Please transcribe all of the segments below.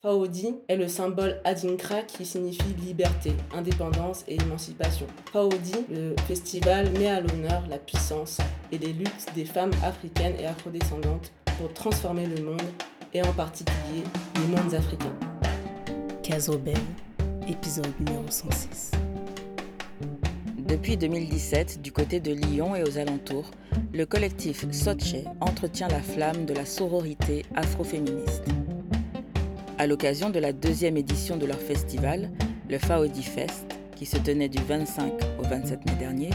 Faodi est le symbole Adinkra qui signifie liberté, indépendance et émancipation. Faodi, le festival met à l'honneur la puissance et les luttes des femmes africaines et afrodescendantes pour transformer le monde et en particulier les mondes africains. Casobel, épisode numéro 106. Depuis 2017, du côté de Lyon et aux alentours, le collectif Soche entretient la flamme de la sororité afroféministe. À l'occasion de la deuxième édition de leur festival, le Faodi Fest, qui se tenait du 25 au 27 mai dernier,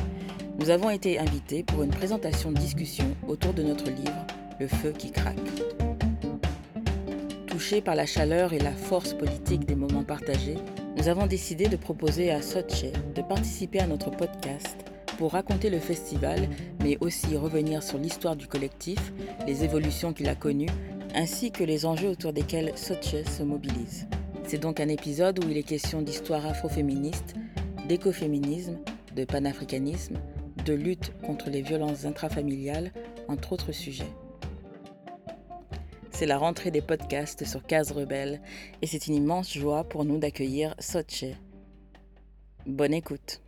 nous avons été invités pour une présentation-discussion autour de notre livre Le feu qui craque. Touchés par la chaleur et la force politique des moments partagés, nous avons décidé de proposer à Soche de participer à notre podcast pour raconter le festival, mais aussi revenir sur l'histoire du collectif, les évolutions qu'il a connues ainsi que les enjeux autour desquels Soche se mobilise. C'est donc un épisode où il est question d'histoire afroféministe, d'écoféminisme, de panafricanisme, de lutte contre les violences intrafamiliales, entre autres sujets. C'est la rentrée des podcasts sur Case Rebelle et c'est une immense joie pour nous d'accueillir Soche. Bonne écoute.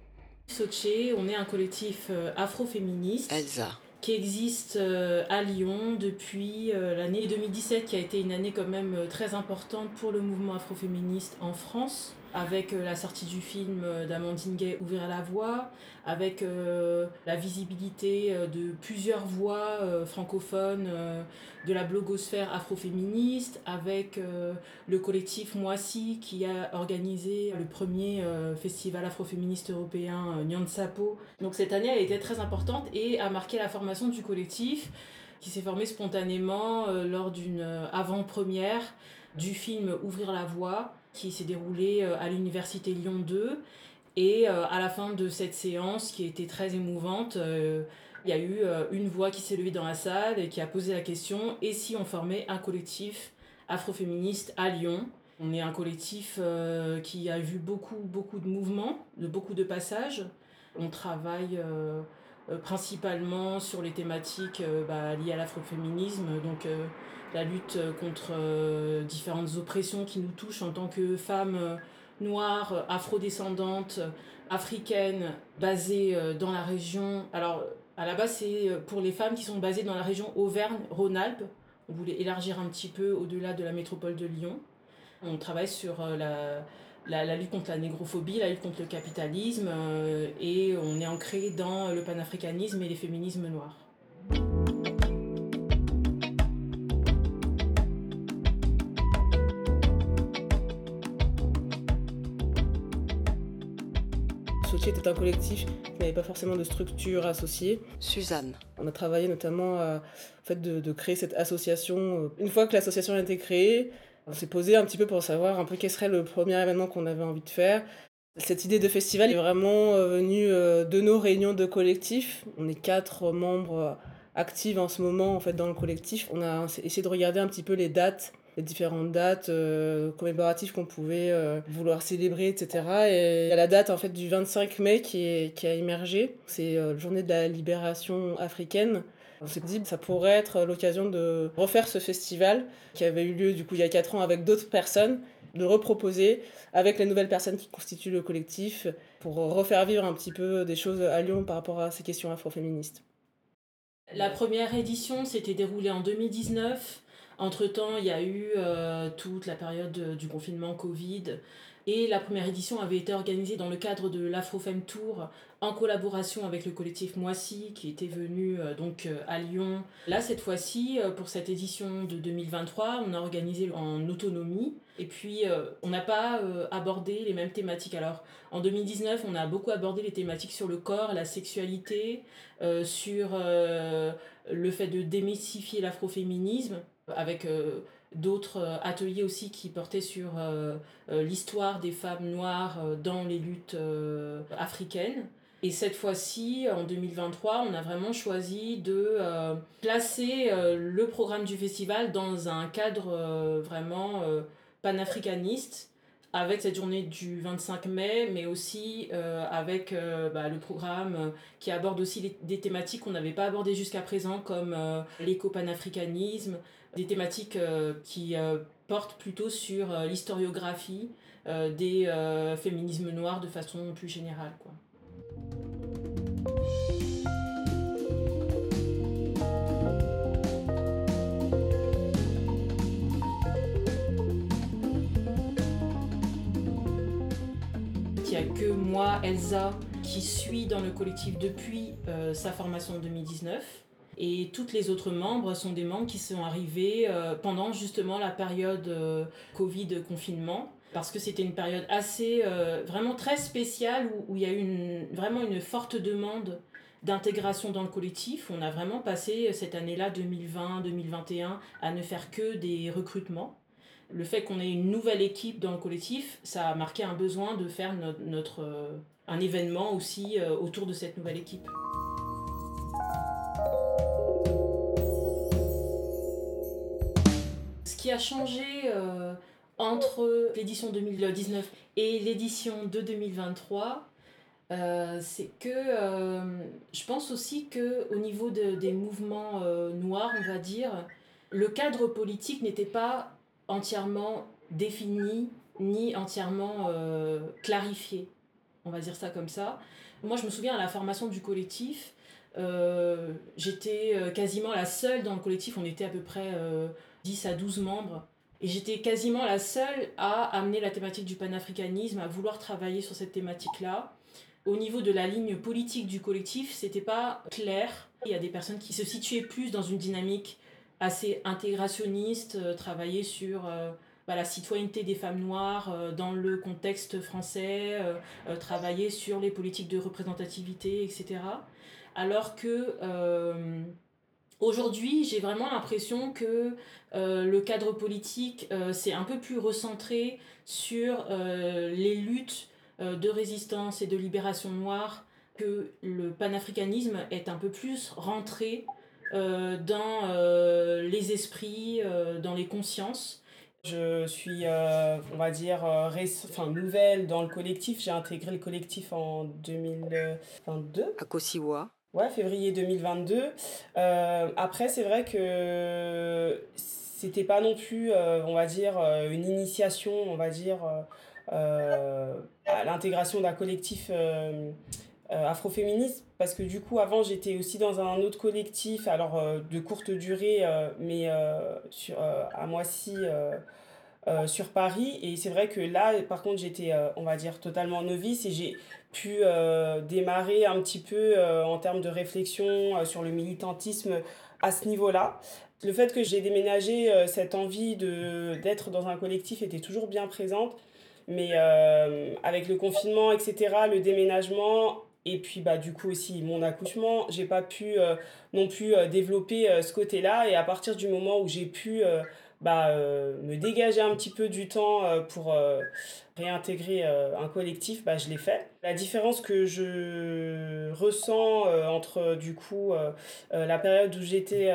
Soche, on est un collectif euh, afroféministe. Elsa qui existe euh, à Lyon depuis euh, l'année 2017, qui a été une année quand même euh, très importante pour le mouvement afroféministe en France avec euh, la sortie du film euh, d'Amandine Gay Ouvrir la voie, avec euh, la visibilité de plusieurs voix francophones de la blogosphère afroféministe, avec le collectif Moissy qui a organisé le premier festival afroféministe européen Nyan Sapo. Donc cette année a été très importante et a marqué la formation du collectif qui s'est formé spontanément lors d'une avant-première du film Ouvrir la voie qui s'est déroulé euh, à l'université Lyon 2. Et euh, à la fin de cette séance, qui était très émouvante, euh, il y a eu une voix qui s'est levée dans la salle et qui a posé la question et si on formait un collectif afroféministe à Lyon? On est un collectif qui a vu beaucoup, beaucoup de mouvements, de beaucoup de passages. On travaille principalement sur les thématiques bah, liées à l'afroféminisme, donc la lutte euh, contre euh, différentes oppressions qui nous touchent en tant que femmes euh, noires, afrodescendantes, africaines, basées dans la région. Alors, à la base, c'est pour les femmes qui sont basées dans la région Auvergne-Rhône-Alpes. On voulait élargir un petit peu au-delà de la métropole de Lyon. On travaille sur la, la, la, lutte contre la négrophobie, la lutte contre le capitalisme, et on est ancré dans le panafricanisme et les féminismes noirs. Était un collectif qui n'avait pas forcément de structure associée. Suzanne. On a travaillé notamment à, fait de, de, créer cette association. Une fois que l'association a été créée, on s'est posé un petit peu pour savoir un peu quel serait le premier événement qu'on avait envie de faire. Cette idée de festival est vraiment euh, venue euh, de nos réunions de collectif. On est quatre membres actifs en ce moment en fait dans le collectif. On a essayé de regarder un petit peu les dates les différentes dates euh, commémoratives qu'on pouvait euh, vouloir célébrer, etc. Et il y a la date en fait du 25 mai qui, est, qui a émergé. C'est euh, la journée de la libération africaine. On s'est dit que ça pourrait être l'occasion de refaire ce festival qui avait eu lieu du coup il y a 4 ans avec d'autres personnes, de reproposer avec les nouvelles personnes qui constituent le collectif pour refaire vivre un petit peu des choses à Lyon par rapport à ces questions afroféministes. La première édition s'était déroulée en 2019 entre-temps, il y a eu euh, toute la période du confinement Covid et la première édition avait été organisée dans le cadre de l'Afrofem Tour en collaboration avec le collectif Moissy qui était venu euh, donc euh, à Lyon. Là, cette fois-ci, pour cette édition de 2023, on a organisé en autonomie et puis on n'a pas abordé les mêmes thématiques. Alors en 2019, on a beaucoup abordé les thématiques sur le corps, la sexualité, sur le fait de démystifier l'afroféminisme avec euh, d'autres euh, ateliers aussi qui portaient sur euh, l'histoire des femmes noires dans les luttes africaines. Et cette fois-ci, en 2023, on a vraiment choisi de placer le programme du festival dans un cadre vraiment panafricaniste avec cette journée du 25 mai, mais aussi avec bah, le programme qui aborde aussi des thématiques qu'on n'avait pas abordées jusqu'à présent, comme l'éco-panafricanisme, des thématiques qui portent plutôt sur l'historiographie des féminismes noirs de façon plus générale. Quoi. que moi, Elsa, qui suis dans le collectif depuis euh, sa formation en 2019. Et toutes les autres membres sont des membres qui sont arrivés euh, pendant justement la période euh, Covid confinement, parce que c'était une période assez, vraiment très spéciale où, il y a eu une, vraiment une forte demande d'intégration dans le collectif. On a vraiment passé cette année-là, 2020-2021, à ne faire que des recrutements le fait qu'on ait une nouvelle équipe dans le collectif, ça a marqué un besoin de faire notre, euh, un événement aussi euh, autour de cette nouvelle équipe. A changé euh, entre l'édition 2019 et l'édition de 2023, c'est que je pense aussi que au niveau des mouvements noirs, on va dire, le cadre politique n'était pas entièrement défini ni entièrement euh, clarifié. On va dire ça comme ça. Moi, je me souviens à la formation du collectif, euh, j'étais euh, quasiment la seule dans le collectif, on était à peu près 10 à 12 membres, et j'étais quasiment la seule à amener la thématique du panafricanisme, à vouloir travailler sur cette thématique-là. Au niveau de la ligne politique du collectif, c'était pas clair. Il y a des personnes qui se situaient plus dans une dynamique assez intégrationniste, euh, travailler sur euh, bah, la citoyenneté des femmes noires euh, dans le contexte français, travailler sur les politiques de représentativité, etc. Alors que aujourd'hui, j'ai vraiment l'impression que le cadre politique s'est un peu plus recentré sur les luttes de résistance et de libération noire, que le panafricanisme est un peu plus rentré euh, dans euh, les esprits, euh, dans les consciences. Je suis, on va dire, enfin, nouvelle dans le collectif. J'ai intégré le collectif en 2022. À Kosiwa. Ouais, février 2022. après, c'est vrai que c'était pas non plus, on va dire, une initiation, on va dire, à l'intégration d'un collectif euh, afroféministe parce que du coup avant j'étais aussi dans un autre collectif alors euh, de courte durée euh, mais sur, à Moissy sur Paris et c'est vrai que là par contre j'étais on va dire totalement novice et j'ai pu démarrer un petit peu en termes de réflexion sur le militantisme à ce niveau-là. Le fait que j'ai déménagé, cette envie de d'être dans un collectif était toujours bien présente. Mais avec le confinement, etc., le déménagement, et puis bah du coup aussi mon accouchement j'ai pas pu euh, non plus euh, développer euh, ce côté là et à partir du moment où j'ai pu bah, me dégager un petit peu du temps pour réintégrer un collectif bah, je l'ai fait. La différence que je ressens entre du coup la période où j'étais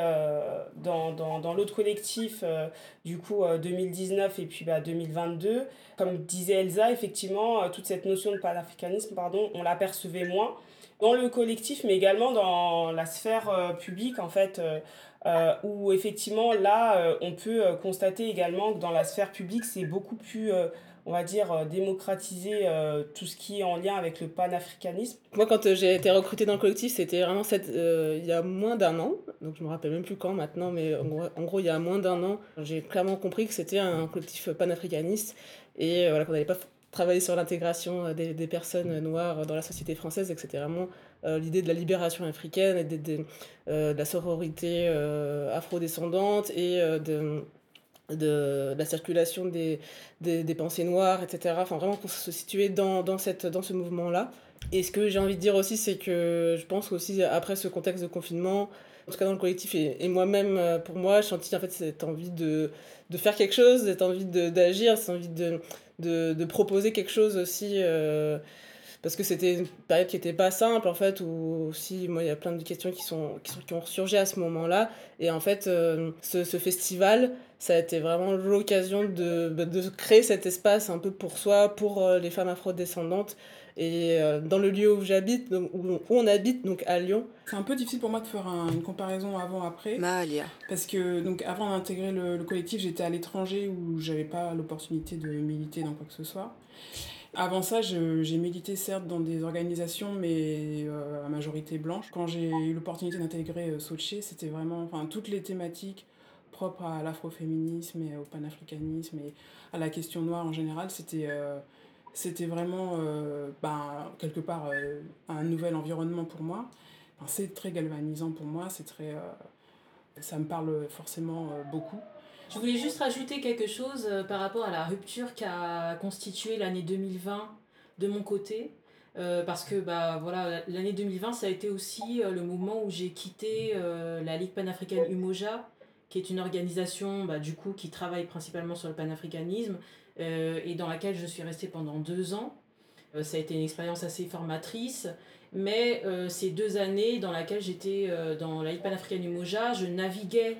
dans, dans, dans l'autre collectif du coup 2019 et puis bah, 2022 comme disait Elsa, effectivement, euh, toute cette notion de panafricanisme, pardon, on l'apercevait moins dans le collectif, mais également dans la sphère euh, publique, en fait, euh, où effectivement, là, on peut constater également que dans la sphère publique, c'est beaucoup plus on va dire, démocratiser tout ce qui est en lien avec le panafricanisme. Moi, quand j'ai été recrutée dans le collectif, c'était vraiment cette, il y a moins d'un an, donc je me rappelle même plus quand maintenant, mais en gros, il y a moins d'un an, j'ai clairement compris que c'était un collectif panafricaniste et euh, voilà, qu'on n'allait pas travailler sur l'intégration euh, des, des, personnes noires dans la société française et que c'était vraiment euh, l'idée de la libération africaine et de, de, la sororité afrodescendante et de, la circulation des, pensées noires, etc. Enfin, vraiment qu'on se situait dans, dans, cette, dans ce mouvement-là. Et ce que j'ai envie de dire aussi, c'est que je pense aussi après ce contexte de confinement, en tout cas dans le collectif et, moi-même, pour moi, je sentis en fait cette envie de, faire quelque chose, cette envie d'agir, cette envie de, proposer quelque chose aussi. Euh, parce que c'était une période qui n'était pas simple en fait où aussi moi il y a plein de questions qui sont qui, sont, qui ont ressurgi à ce moment-là. Et en fait euh, ce, ce, festival ça a été vraiment l'occasion de, bah, de créer cet espace un peu pour soi pour euh, les femmes afrodescendantes. Et euh, dans le lieu où j'habite où, où, on habite donc à Lyon. C'est un peu difficile pour moi de faire un, une comparaison avant après. Mahalia. parce que donc avant d'intégrer le, le collectif j'étais à l'étranger où j'avais pas l'opportunité de militer dans quoi que ce soit avant ça, j'ai milité certes dans des organisations, mais euh, à majorité blanche. Quand j'ai eu l'opportunité d'intégrer euh, Soche, c'était vraiment enfin, toutes les thématiques propres à l'afroféminisme et au panafricanisme et à la question noire en général, c'était euh, vraiment euh, ben, quelque part un nouvel environnement pour moi. C'est très galvanisant pour moi, c'est très, ça me parle forcément beaucoup. Je voulais juste rajouter quelque chose euh, par rapport à la rupture qu'a constitué l'année 2020 de mon côté. Euh, parce que bah, voilà, l'année 2020, ça a été aussi euh, le moment où j'ai quitté la Ligue panafricaine Umoja, qui est une organisation bah, du coup, qui travaille principalement sur le panafricanisme et dans laquelle je suis restée pendant deux ans. Ça a été une expérience assez formatrice, mais ces deux années dans lesquelles j'étais dans la Ligue panafricaine Umoja, je naviguais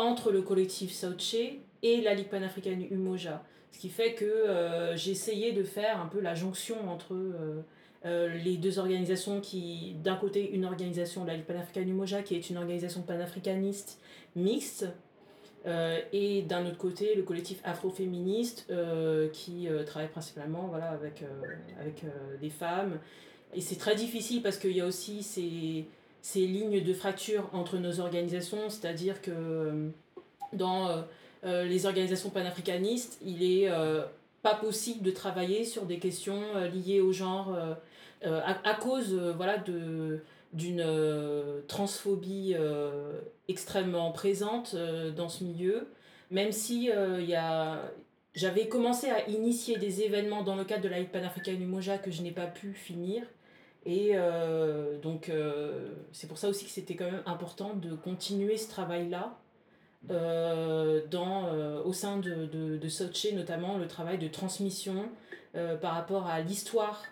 entre le collectif Sauche et la Ligue panafricaine Umoja. Ce qui fait que euh, j'ai essayé de faire un peu la jonction entre euh, euh, les deux organisations qui, d'un côté, une organisation, la Ligue panafricaine Umoja, qui est une organisation panafricaniste mixte, et d'un autre côté, le collectif afroféministe qui travaille principalement voilà, avec, avec des femmes. Et c'est très difficile parce qu'il y a aussi ces ces lignes de fracture entre nos organisations, c'est-à-dire que euh, dans euh, euh, les organisations panafricanistes, il est pas possible de travailler sur des questions liées au genre à, à, cause voilà, de d'une transphobie extrêmement présente dans ce milieu, même si a, j'avais commencé à initier des événements dans le cadre de la Ligue panafricaine Umoja que je n'ai pas pu finir, et euh, donc, euh, c'est pour ça aussi que c'était quand même important de continuer ce travail-là euh, dans, au sein de, de, de Soche, notamment le travail de transmission par rapport à l'histoire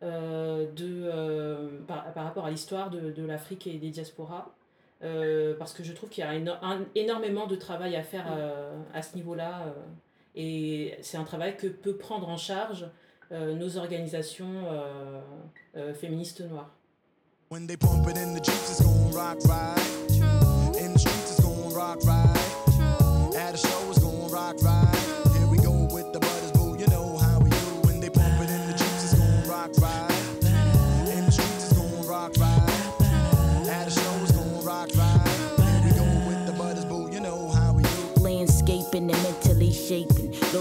de par, par rapport à l'histoire de, de l'Afrique et des diasporas. parce que je trouve qu'il y a énormément de travail à faire à ce niveau-là. et c'est un travail que peut prendre en charge nos organisations euh, euh, féministes noires. When they pump it in the jeeps, it's gonna rock right? True. In the streets, it's gonna rock right?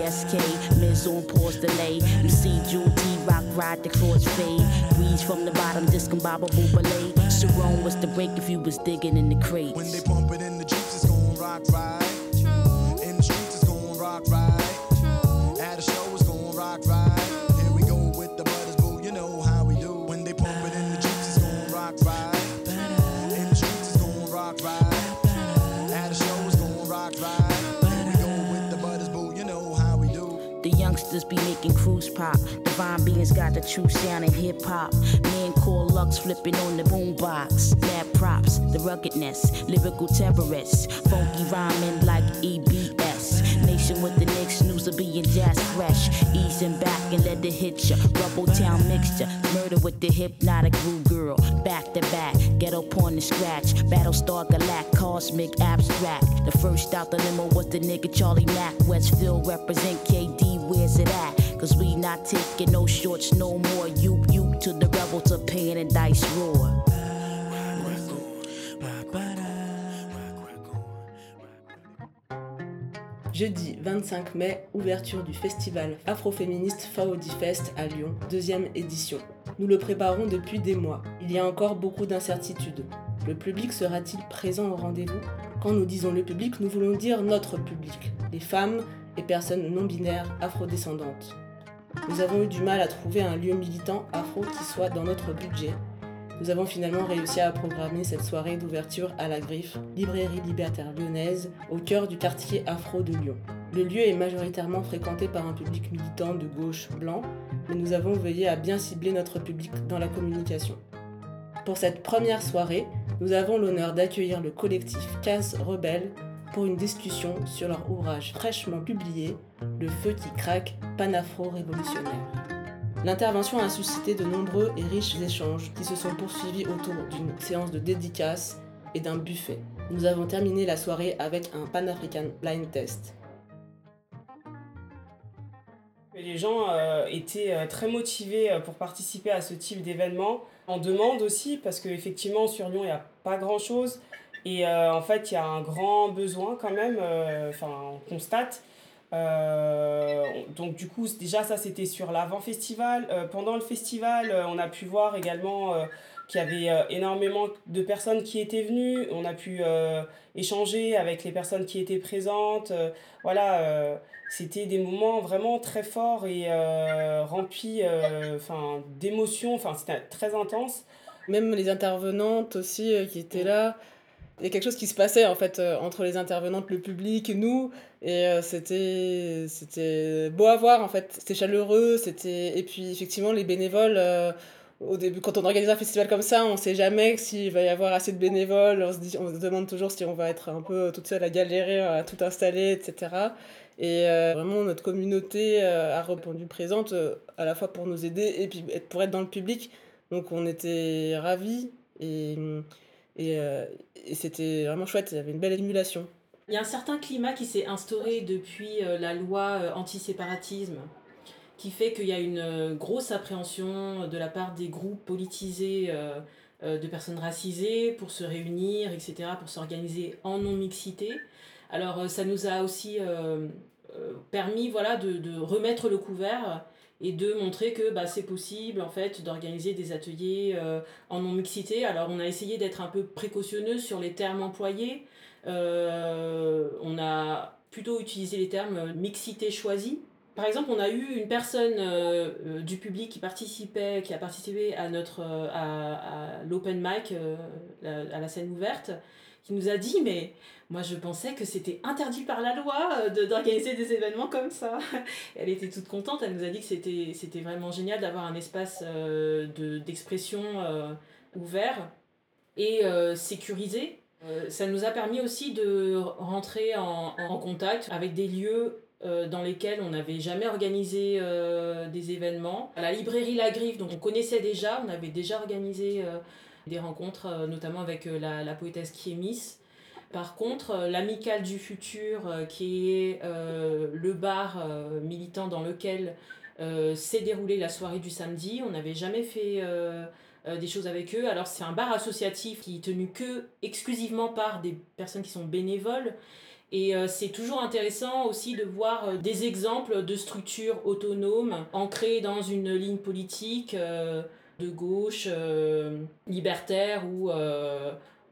PSK, Miz on pause delay. You see Jewel T rock ride the cross fade. Breeze from the bottom, discombobable ballet. Sharon was the break if you was digging in the crates. When they pump it in Divine beings got the true sound in hip hop. Man call Lux flipping on the boombox. Mad props, the ruggedness, lyrical terrorists. Funky rhyming like EBS. Nation with the next snooze of being jazz fresh. Easing back and let it hit ya. Rubble town mixture. Murder with the hypnotic groove girl. Back to back, ghetto porn and scratch. Battlestar Galact, cosmic abstract. The first out the limo was the nigga Charlie Mack. Westfield represent KD where's it at? Jeudi 25 mai, ouverture du festival afroféministe Faudi Fest à Lyon, deuxième édition. Nous le préparons depuis des mois. Il y a encore beaucoup d'incertitudes. Le public sera-t-il présent au rendez-vous? Quand nous disons le public, nous voulons dire notre public, les femmes et personnes non binaires afrodescendantes. Nous avons eu du mal à trouver un lieu militant afro qui soit dans notre budget. Nous avons finalement réussi à programmer cette soirée d'ouverture à la Griffe, librairie libertaire lyonnaise, au cœur du quartier afro de Lyon. Le lieu est majoritairement fréquenté par un public militant de gauche blanc, mais nous avons veillé à bien cibler notre public dans la communication. Pour cette première soirée, nous avons l'honneur d'accueillir le collectif Case Rebelle pour une discussion sur leur ouvrage fraîchement publié, Le feu qui craque, panafro-révolutionnaire. L'intervention a suscité de nombreux et riches échanges qui se sont poursuivis autour d'une séance de dédicaces et d'un buffet. Nous avons terminé la soirée avec un Pan-African Blind Test. Les gens euh, étaient euh, très motivés euh, pour participer à ce type d'événement. On demande aussi, parce qu'effectivement sur Lyon, il n'y a pas grand-chose. Et en fait, il y a un grand besoin quand même, enfin, on constate. donc du coup, déjà ça c'était sur l'avant-festival. pendant le festival, on a pu voir également qu'il y avait énormément de personnes qui étaient venues. On a pu échanger avec les personnes qui étaient présentes. voilà c'était des moments vraiment très forts et euh, remplis euh, d'émotions. Enfin, c'était très intense. Même les intervenantes aussi euh, qui étaient là. Il y a quelque chose qui se passait en fait entre les intervenantes, le public, nous. Et c'était c'était beau à voir en fait. C'était chaleureux. c'était Et puis effectivement, les bénévoles au début, quand on organise un festival comme ça, on ne sait jamais s'il va y avoir assez de bénévoles. On se, dit, on se demande toujours si on va être un peu toute seule à galérer, à tout installer, etc. Et euh, vraiment, notre communauté euh, a répondu présente euh, à la fois pour nous aider et puis pour être dans le public. Donc on était ravis et, et c'était vraiment chouette. Il y avait une belle émulation. Il y a un certain climat qui s'est instauré depuis la loi anti-séparatisme qui fait qu'il y a une grosse appréhension de la part des groupes politisés de personnes racisées pour se réunir, etc., pour s'organiser en non-mixité. Alors ça nous a aussi euh, permis voilà, de, de, remettre le couvert et de montrer que bah, c'est possible en fait d'organiser des ateliers euh, en non-mixité. Alors on a essayé d'être un peu précautionneux sur les termes employés. Euh, on a plutôt utilisé les termes mixité choisie. Par exemple, on a eu une personne du public qui participait, qui a participé à notre à l'open mic, à la scène ouverte, qui nous a dit mais moi je pensais que c'était interdit par la loi euh, d'organiser des événements comme ça. elle était toute contente, elle nous a dit que c'était, c'était vraiment génial d'avoir un espace euh, de, d'expression euh, ouvert et sécurisé. ça nous a permis aussi de rentrer en, contact avec des lieux dans lesquels on n'avait jamais organisé des événements. La librairie La Griffe, donc on connaissait déjà, on avait déjà organisé des rencontres, notamment avec la, la poétesse Kiemis par contre, euh, l'Amicale du Futur, euh, qui est euh, le bar militant dans lequel s'est déroulée la soirée du samedi, on n'avait jamais fait des choses avec eux. Alors c'est un bar associatif qui est tenu que exclusivement par des personnes qui sont bénévoles. Et c'est toujours intéressant aussi de voir des exemples de structures autonomes ancrées dans une ligne politique de gauche, libertaire ou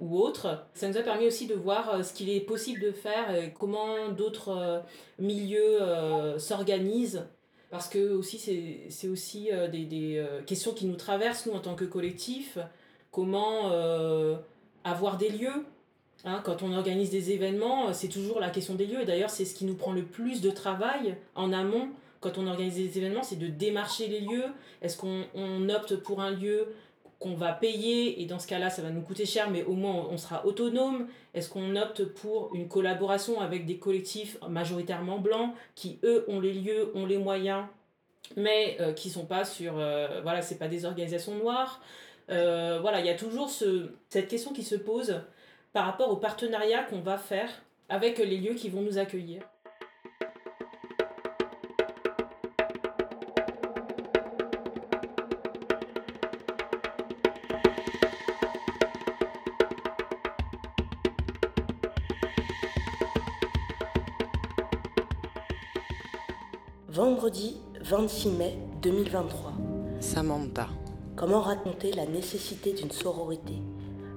ou autre. Ça nous a permis aussi de voir euh, ce qu'il est possible de faire et comment d'autres euh, milieux euh, s'organisent. Parce que aussi c'est aussi des, des questions qui nous traversent, nous, en tant que collectif. Comment avoir des lieux Hein, quand on organise des événements, c'est toujours la question des lieux. Et d'ailleurs, c'est ce qui nous prend le plus de travail en amont. Quand on organise des événements, c'est de démarcher les lieux. Est-ce qu'on opte pour un lieu qu'on va payer et dans ce cas-là ça va nous coûter cher mais au moins on sera autonome? Est-ce qu'on opte pour une collaboration avec des collectifs majoritairement blancs qui eux ont les lieux, ont les moyens mais euh, qui sont pas sur euh, voilà, c'est pas des organisations noires? Euh, voilà, il y a toujours ce, cette question qui se pose par rapport au partenariat qu'on va faire avec les lieux qui vont nous accueillir. Vendredi 26 mai 2023. Samantha. Comment raconter la nécessité d'une sororité?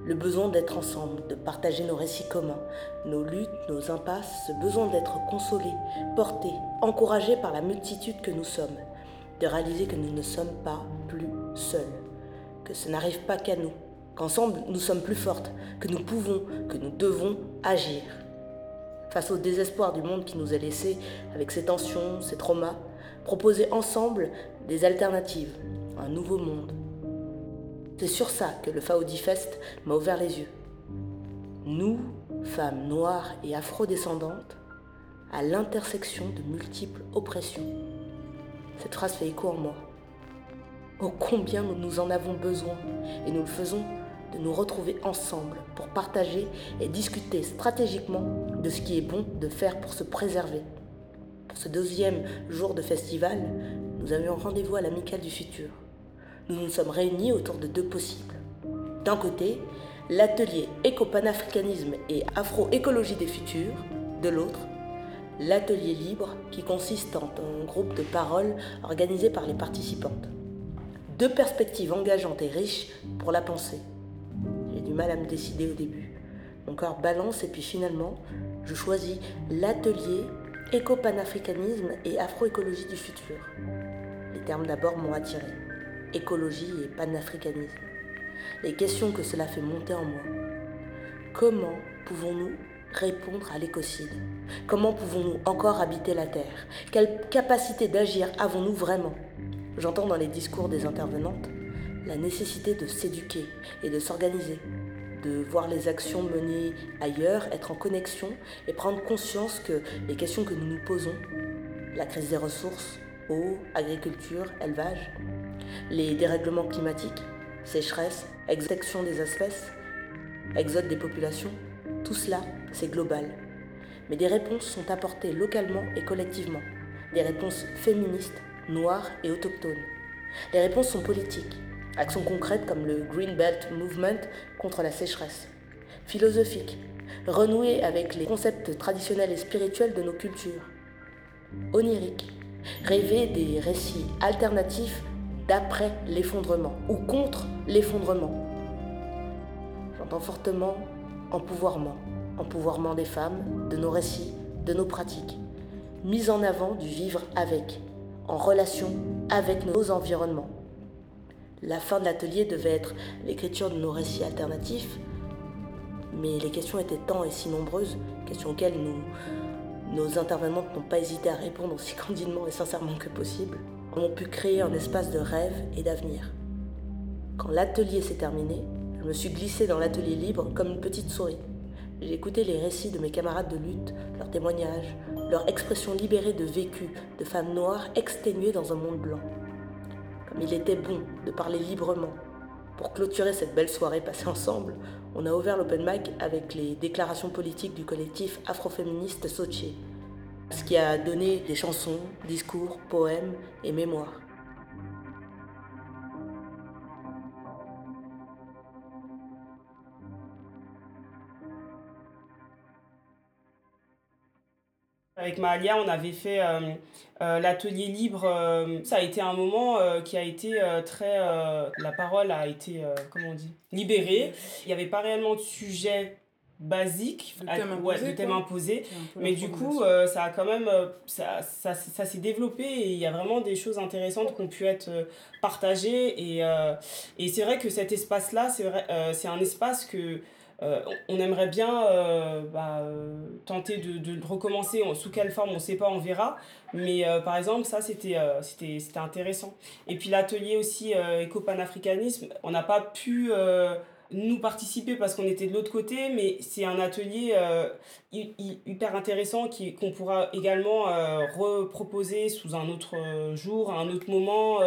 Le besoin d'être ensemble, de partager nos récits communs, nos luttes, nos impasses, ce besoin d'être consolés, portés, encouragés par la multitude que nous sommes, de réaliser que nous ne sommes pas plus seuls, que ce n'arrive pas qu'à nous, qu'ensemble nous sommes plus fortes, que nous pouvons, que nous devons agir. Face au désespoir du monde qui nous est laissé, avec ses tensions, ses traumas, proposer ensemble des alternatives, un nouveau monde. C'est sur ça que le Faudi Fest m'a ouvert les yeux. Nous, femmes noires et afrodescendantes, à l'intersection de multiples oppressions. Cette phrase fait écho en moi. Oh combien nous en avons besoin et nous le faisons de nous retrouver ensemble pour partager et discuter stratégiquement de ce qui est bon de faire pour se préserver. Pour ce deuxième jour de festival, nous avions rendez-vous à l'Amicale du Futur. Nous nous sommes réunis autour de deux possibles. D'un côté, l'atelier éco-panafricanisme et afro-écologie des futurs, de l'autre, l'atelier libre qui consiste en un groupe de parole organisé par les participantes. Deux perspectives engageantes et riches pour la pensée. Du mal à me décider au début. Mon corps balance et puis finalement, je choisis l'atelier éco-panafricanisme et afro-écologie du futur. Les termes d'abord m'ont attiré. Écologie et panafricanisme. Les questions que cela fait monter en moi. Comment pouvons-nous répondre à l'écocide? Comment pouvons-nous encore habiter la Terre? Quelle capacité d'agir avons-nous vraiment? J'entends dans les discours des intervenantes la nécessité de s'éduquer et de s'organiser, de voir les actions menées ailleurs, être en connexion et prendre conscience que les questions que nous nous posons, la crise des ressources, eau, agriculture, élevage, les dérèglements climatiques, sécheresse, extinction des espèces, exode des populations, tout cela, c'est global. Mais des réponses sont apportées localement et collectivement, des réponses féministes, noires et autochtones. Les réponses sont politiques, actions concrètes comme le Green Belt Movement contre la sécheresse. Philosophiques, renouer avec les concepts traditionnels et spirituels de nos cultures. Oniriques, rêver des récits alternatifs d'après l'effondrement ou contre l'effondrement. J'entends fortement empouvoirment, empouvoirment des femmes, de nos récits, de nos pratiques, mise en avant du vivre avec, en relation avec nos environnements. La fin de l'atelier devait être l'écriture de nos récits alternatifs, mais les questions étaient tant et si nombreuses, questions auxquelles nos intervenantes n'ont pas hésité à répondre aussi candidement et sincèrement que possible, ont pu créer un espace de rêve et d'avenir. Quand l'atelier s'est terminé, je me suis glissée dans l'atelier libre comme une petite souris. J'ai écouté les récits de mes camarades de lutte, leurs témoignages, leurs expressions libérées de vécu de femmes noires exténuées dans un monde blanc. Comme il était bon de parler librement. Pour clôturer cette belle soirée passée ensemble, on a ouvert l'open mic avec les déclarations politiques du collectif afroféministe Sochi, ce qui a donné des chansons, discours, poèmes et mémoires. Avec Mahalia, on avait fait euh, euh, l'atelier libre. euh, ça a été un moment qui a été très. la parole a été, comment on dit, libérée. Il n'y avait pas réellement de sujet basique, De thème ouais, imposé, de thème imposé. C'est Mais du coup, euh, ça a quand même, ça, ça, ça s'est développé et il y a vraiment des choses intéressantes qui ont pu être partagées. Et, euh, et c'est vrai que cet espace-là, c'est vrai, euh, c'est un espace que euh, on aimerait bien euh, bah, euh, tenter de, recommencer. En- Sous quelle forme, on ne sait pas, on verra. Mais par exemple, ça, c'était c'était intéressant. Et puis l'atelier aussi éco-panafricanisme, on n'a pas pu nous participer parce qu'on était de l'autre côté, mais c'est un atelier hy- hy- hyper intéressant qu'on pourra également reproposer sous un autre jour, à un autre moment,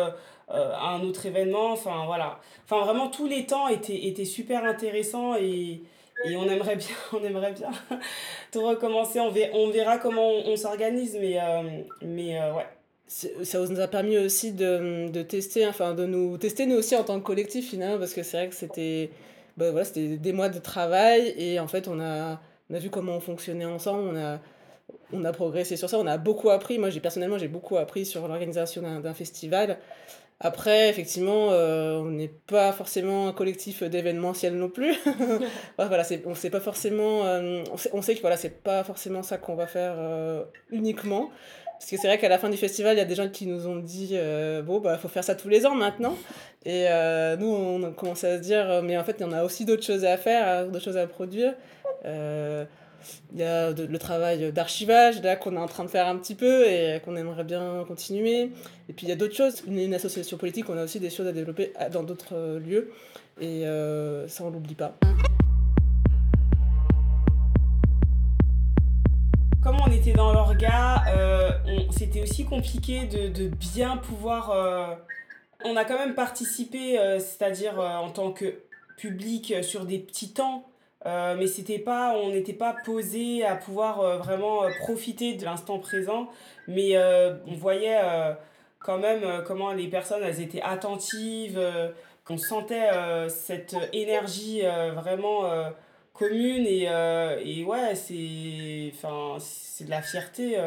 à un autre événement. Enfin voilà. Enfin vraiment tous les temps étaient, étaient super intéressants et, et on aimerait bien, on aimerait bien tout recommencer. On verra, comment on, s'organise, mais, euh, mais euh, ouais. Ça nous a permis aussi de, de tester, enfin de nous tester nous aussi en tant que collectif finalement, parce que c'est vrai que c'était bah, voilà, des mois de travail et en fait on a, on a vu comment on fonctionnait ensemble, on a, on a progressé sur ça, on a beaucoup appris. Moi, personnellement, j'ai beaucoup appris sur l'organisation d'un festival. Après, effectivement, euh, on n'est pas forcément un collectif d'événementiel non plus. voilà, on sait pas forcément, euh, on, sait, on que voilà, c'est pas forcément ça qu'on va faire euh, uniquement. Parce que c'est vrai qu'à la fin du festival, il y a des gens qui nous ont dit bon, bah, faut faire ça tous les ans maintenant. Et nous, on a commencé à se dire mais en fait, en a aussi d'autres choses à faire, d'autres choses à produire. Il y a le travail d'archivage, là, qu'on est en train de faire un petit peu et qu'on aimerait bien continuer. Et puis, il y a d'autres choses. Une, association politique, on a aussi des choses à développer dans d'autres euh, lieux. Et euh, ça, on l'oublie pas. Comme on était dans l'orga, euh, c'était aussi compliqué de, de bien pouvoir. on a quand même participé, c'est-à-dire en tant que public sur des petits temps, euh, mais c'était pas, on n'était pas posé à pouvoir euh, vraiment euh, profiter de l'instant présent, mais on voyait quand même comment les personnes elles étaient attentives, qu'on sentait cette énergie vraiment commune et, et ouais c'est enfin c'est de la fierté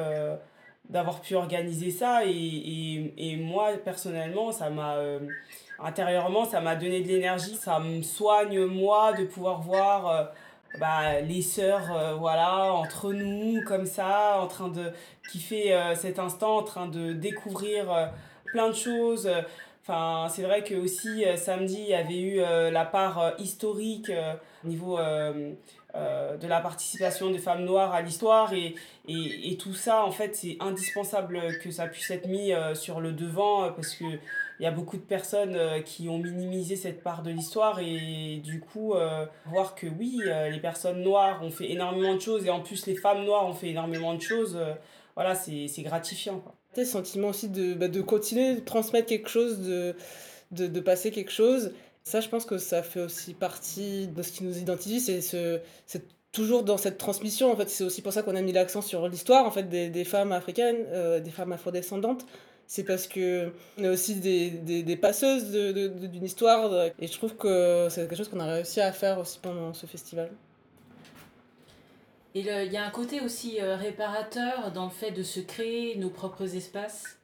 d'avoir pu organiser ça. Et, et, et moi personnellement ça m'a intérieurement ça m'a donné de l'énergie ça me soigne moi de pouvoir voir euh, bah, les sœurs euh, voilà entre nous comme ça en train de kiffer euh, cet instant en train de découvrir euh, plein de choses. Enfin, c'est vrai que aussi samedi, il y avait eu la part historique au niveau de la participation des femmes noires à l'histoire et, et, et tout ça, en fait, c'est indispensable que ça puisse être mis sur le devant parce que il y a beaucoup de personnes euh, qui ont minimisé cette part de l'histoire et du coup, euh, voir que oui, euh, les personnes noires ont fait énormément de choses et en plus les femmes noires ont fait énormément de choses, voilà, c'est gratifiant. Quoi. Ce sentiment aussi de, bah, de continuer, de transmettre quelque chose, de, de, de passer quelque chose. Ça, je pense que ça fait aussi partie de ce qui nous identifie, c'est ce, toujours dans cette transmission. En fait, c'est aussi pour ça qu'on a mis l'accent sur l'histoire en fait, des, femmes africaines, des femmes afrodescendantes. C'est parce que on est aussi des, des, des passeuses de, de- d'une histoire. Et je trouve que c'est quelque chose qu'on a réussi à faire aussi pendant ce festival. Et il y a un côté aussi euh, réparateur dans le fait de se créer nos propres espaces,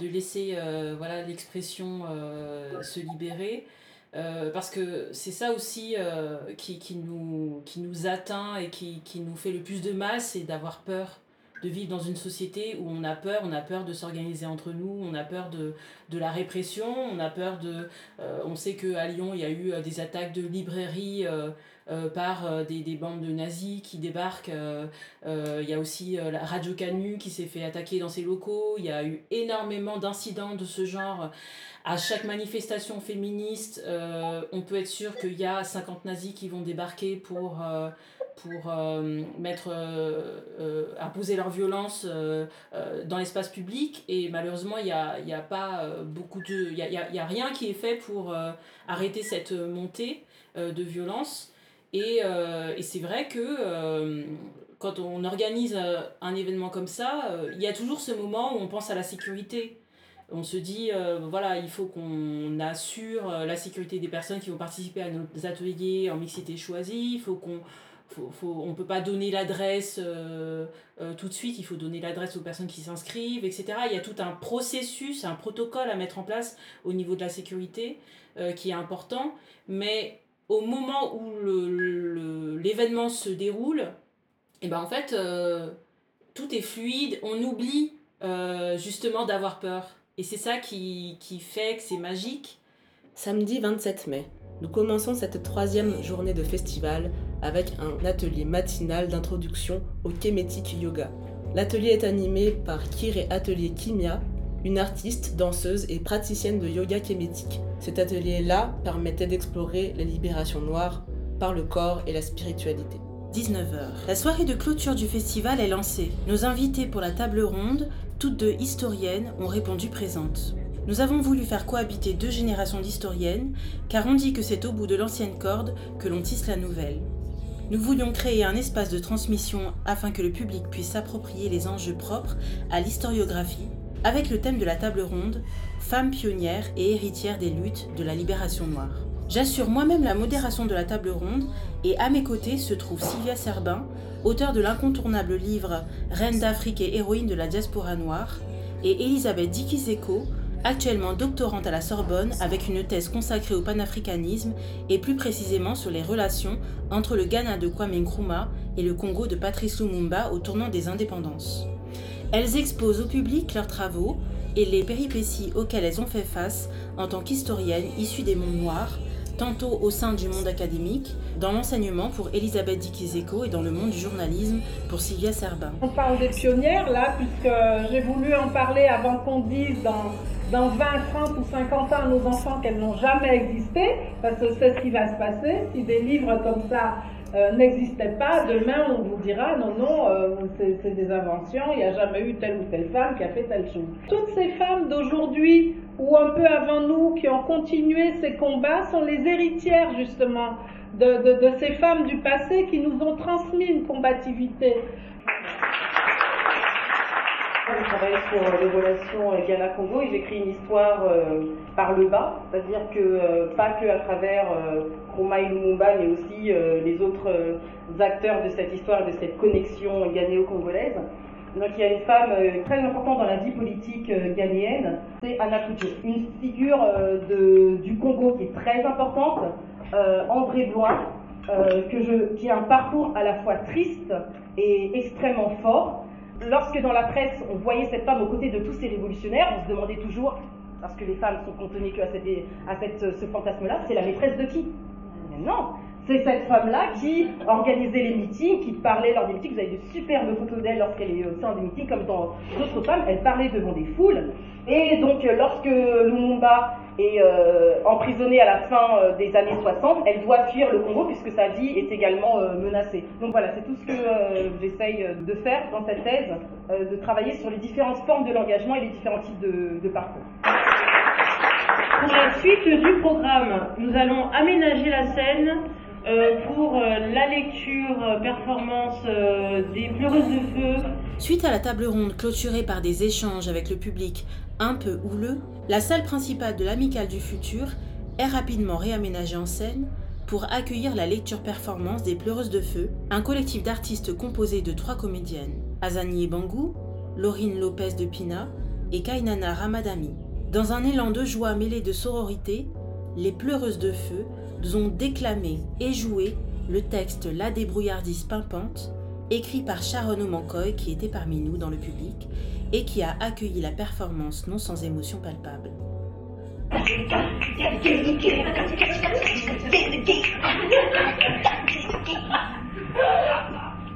de laisser euh, voilà l'expression euh, se libérer. Parce que c'est ça aussi qui, qui, nous, qui nous atteint et qui, qui nous fait le plus de mal, c'est d'avoir peur de vivre dans une société où on a peur, on a peur de s'organiser entre nous, on a peur de, de la répression, on a peur de... euh, on sait qu'à Lyon, il y a eu euh, des attaques de librairies euh, par des, des bandes de nazis qui débarquent. Il y a aussi la Radio Canu qui s'est fait attaquer dans ses locaux. Il y a eu énormément d'incidents de ce genre. À chaque manifestation féministe, on peut être sûr qu'il y a 50 nazis qui vont débarquer pour, pour euh, mettre, euh, euh, imposer leur violence dans l'espace public. Et malheureusement, il n'y a, a pas beaucoup de. Il n'y a, y y a rien qui est fait pour arrêter cette montée de violence. Et, et c'est vrai que quand on organise un événement comme ça, il y a toujours ce moment où on pense à la sécurité. On se dit, voilà, il faut qu'on assure la sécurité des personnes qui vont participer à nos ateliers en mixité choisie. Il faut qu'on faut, faut, on peut pas donner l'adresse euh, euh, tout de suite, il faut donner l'adresse aux personnes qui s'inscrivent, etc. Il y a tout un processus, un protocole à mettre en place au niveau de la sécurité euh, qui est important. Mais au moment où le- le- l'événement se déroule, et ben en fait, tout est fluide, on oublie justement d'avoir peur. Et c'est ça qui, qui fait que c'est magique. Samedi 27 mai, nous commençons cette troisième journée de festival avec un atelier matinal d'introduction au Kemetic Yoga. L'atelier est animé par Kire Atelier Kimia, une artiste, danseuse et praticienne de yoga kémétique. Cet atelier-là permettait d'explorer les libérations noires par le corps et la spiritualité. 19h. La soirée de clôture du festival est lancée. Nos invités pour la table ronde, toutes deux historiennes, ont répondu présentes. Nous avons voulu faire cohabiter deux générations d'historiennes, car on dit que c'est au bout de l'ancienne corde que l'on tisse la nouvelle. Nous voulions créer un espace de transmission afin que le public puisse s'approprier les enjeux propres à l'historiographie, avec le thème de la table ronde Femmes pionnières et héritières des luttes de la libération noire. J'assure moi-même la modération de la table ronde et à mes côtés se trouve Sylvia Serbin, auteure de l'incontournable livre Reine d'Afrique et héroïne de la diaspora noire, et Elisabeth Dikizeko, actuellement doctorante à la Sorbonne avec une thèse consacrée au panafricanisme et plus précisément sur les relations entre le Ghana de Kwame Nkrumah et le Congo de Patrice Lumumba au tournant des indépendances. Elles exposent au public leurs travaux et les péripéties auxquelles elles ont fait face en tant qu'historiennes issues des mondes noirs, tantôt au sein du monde académique, dans l'enseignement pour Elisabeth Dikizeko et dans le monde du journalisme pour Sylvia Serbin. On parle des pionnières là, puisque j'ai voulu en parler avant qu'on dise dans, dans 20, 30 ou 50 ans nos enfants qu'elles n'ont jamais existé, parce que c'est ce qui va se passer. Si des livres comme ça euh, n'existaient pas, demain on vous dira non, non, euh, c'est des inventions, il n'y a jamais eu telle ou telle femme qui a fait telle chose. Toutes ces femmes d'aujourd'hui ou un peu avant nous qui ont continué ces combats sont les héritières justement de ces femmes du passé qui nous ont transmis une combativité. Je travaille sur les relations Ghana-Congo et j'écris une histoire euh, par le bas, c'est-à-dire que euh, pas que à travers euh, et Lumumba, mais aussi euh, les autres euh, acteurs de cette histoire, de cette connexion ghanéo-congolaise. Donc il y a une femme euh, très importante dans la vie politique euh, ghanéenne, c'est Anna Koudjo, une figure euh, du Congo qui est très importante, euh, André euh, je, qui a un parcours à la fois triste et extrêmement fort. Lorsque dans la presse on voyait cette femme aux côtés de tous ces révolutionnaires, on se demandait toujours, parce que les femmes sont contenues cette, à ce fantasme-là, c'est la maîtresse de qui? Non, c'est cette femme-là qui organisait les meetings, qui parlait lors des meetings. Vous avez de superbes photos d'elle lorsqu'elle est au sein des meetings, comme dans d'autres femmes. Elle parlait devant des foules. Et donc, euh, lorsque Lumumba est euh, emprisonné à la fin euh, des années 60, elle doit fuir le Congo puisque sa vie est également menacée. Donc voilà, c'est tout ce que j'essaye de faire dans cette thèse, de travailler sur les différentes formes de l'engagement et les différents types de, de parcours. Pour la suite du programme, nous allons aménager la scène pour euh, la lecture euh, performance euh, des pleureuses de feu. Suite à la table ronde clôturée par des échanges avec le public un peu houleux, la salle principale de l'Amicale du Futur est rapidement réaménagée en scène pour accueillir la lecture performance des Pleureuses de Feu, un collectif d'artistes composé de trois comédiennes, Azani Bangou, Laurine Lopez de Pina et Kainana Ramadami. Dans un élan de joie mêlé de sororité, les Pleureuses de Feu ont déclamé et joué le texte La débrouillardise pimpante, écrit par Sharon Omankoy qui était parmi nous dans le public et qui a accueilli la performance non sans émotion palpable.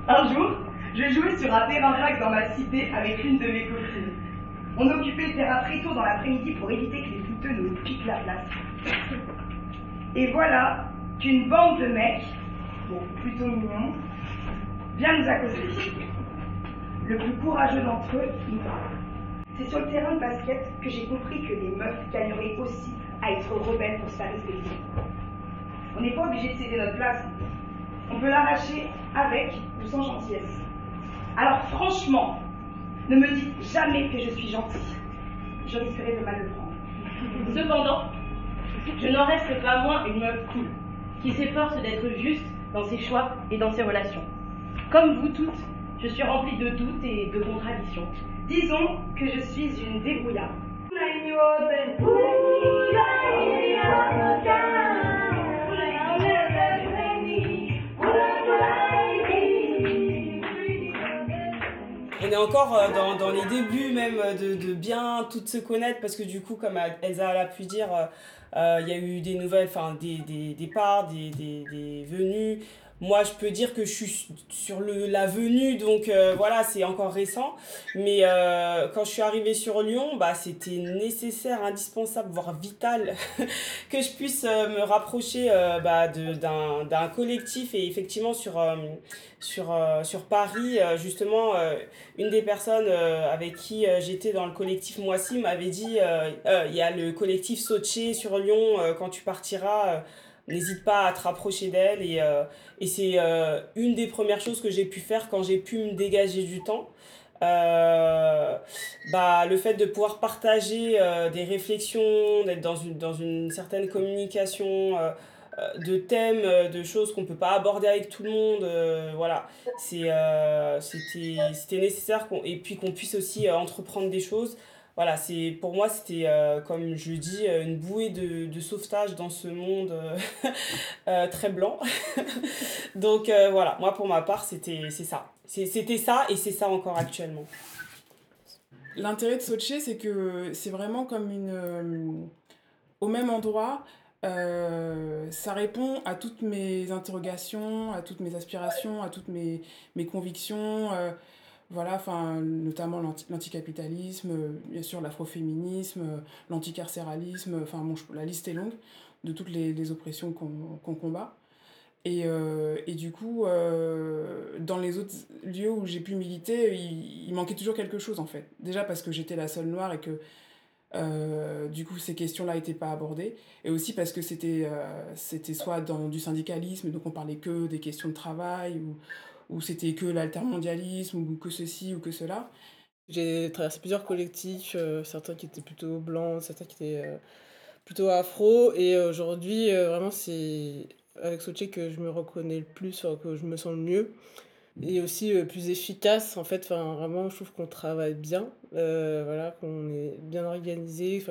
Un jour, je jouais sur un terrain vague dans ma cité avec une de mes copines. On occupait le terrain très tôt dans l'après-midi pour éviter que les fouteux nous piquent la place. Et voilà qu'une bande de mecs, bon, plutôt mignons, vient nous accoster. Le plus courageux d'entre eux nous parle. C'est sur le terrain de basket que j'ai compris que les meufs gagneraient aussi à être rebelles pour se faire respecter. On n'est pas obligé de céder notre place. On peut l'arracher avec ou sans gentillesse. Alors franchement, ne me dites jamais que je suis gentille. Je risquerais de mal le prendre. Cependant, je n'en reste pas moins une meuf cool, qui s'efforce d'être juste dans ses choix et dans ses relations. Comme vous toutes, je suis remplie de doutes et de contradictions. Disons que je suis une débrouillarde. On est encore euh, dans, les débuts même euh, de, bien toutes se connaître parce que du coup, comme Elsa l'a pu dire, euh, il y a eu des nouvelles, enfin des, des départs, des, des, des venues. Moi, je peux dire que je suis sur le, la venue, donc euh, voilà, c'est encore récent. Mais euh, quand je suis arrivée sur Lyon, bah, c'était nécessaire, indispensable, voire vital que je puisse euh, me rapprocher bah, d'un collectif. Et effectivement, sur, sur, sur Paris, justement, une des personnes avec qui j'étais dans le collectif Moissy m'avait dit il y a le collectif Soché sur Lyon, quand tu partiras. N'hésite pas à te rapprocher d'elle et, euh, et c'est euh, une des premières choses que j'ai pu faire quand j'ai pu me dégager du temps. Euh, bah, le fait de pouvoir partager des réflexions, d'être dans une, dans une certaine communication, de thèmes, de choses qu'on ne peut pas aborder avec tout le monde. voilà, c'était nécessaire et puis qu'on puisse aussi entreprendre des choses voilà, c'est pour moi, c'était, euh, comme je dis, euh, une bouée de, de sauvetage dans ce monde euh, très blanc. Donc voilà, moi pour ma part, c'était c'est ça. C'était ça et c'est ça encore actuellement. L'intérêt de Sochi, c'est que c'est vraiment comme une. au même endroit, ça répond à toutes mes interrogations, à toutes mes aspirations, à toutes mes, mes convictions voilà, enfin, notamment l'anticapitalisme, euh, bien sûr l'afroféminisme, euh, l'anticarcéralisme, enfin bon, la liste est longue de toutes les, oppressions qu'on combat. Et, euh, et, du coup, dans les autres lieux où j'ai pu militer, il, manquait toujours quelque chose en fait. Déjà parce que j'étais la seule noire et que du coup ces questions-là n'étaient pas abordées. Et aussi parce que c'était c'était soit dans du syndicalisme, donc on parlait que des questions de travail où c'était que l'altermondialisme ou que ceci ou que cela. J'ai traversé plusieurs collectifs, euh, certains qui étaient plutôt blancs, certains qui étaient euh, plutôt afro. Et aujourd'hui, euh, vraiment, c'est avec Soche que je me reconnais le plus, que je me sens le mieux. Et aussi plus efficace, en fait. Vraiment, je trouve qu'on travaille bien, voilà, qu'on est bien organisé,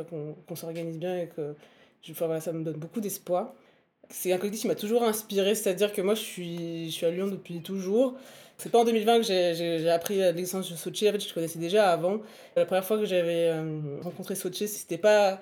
qu'on s'organise bien et que enfin, voilà, ça me donne beaucoup d'espoir c'est un collectif qui m'a toujours inspiré, c'est-à-dire que moi je suis, je suis à Lyon depuis toujours. C'est pas en 2020 que j'ai appris l'existence de Sochi, en fait je connaissais déjà avant. La première fois que j'avais euh, rencontré Sochi, c'était pas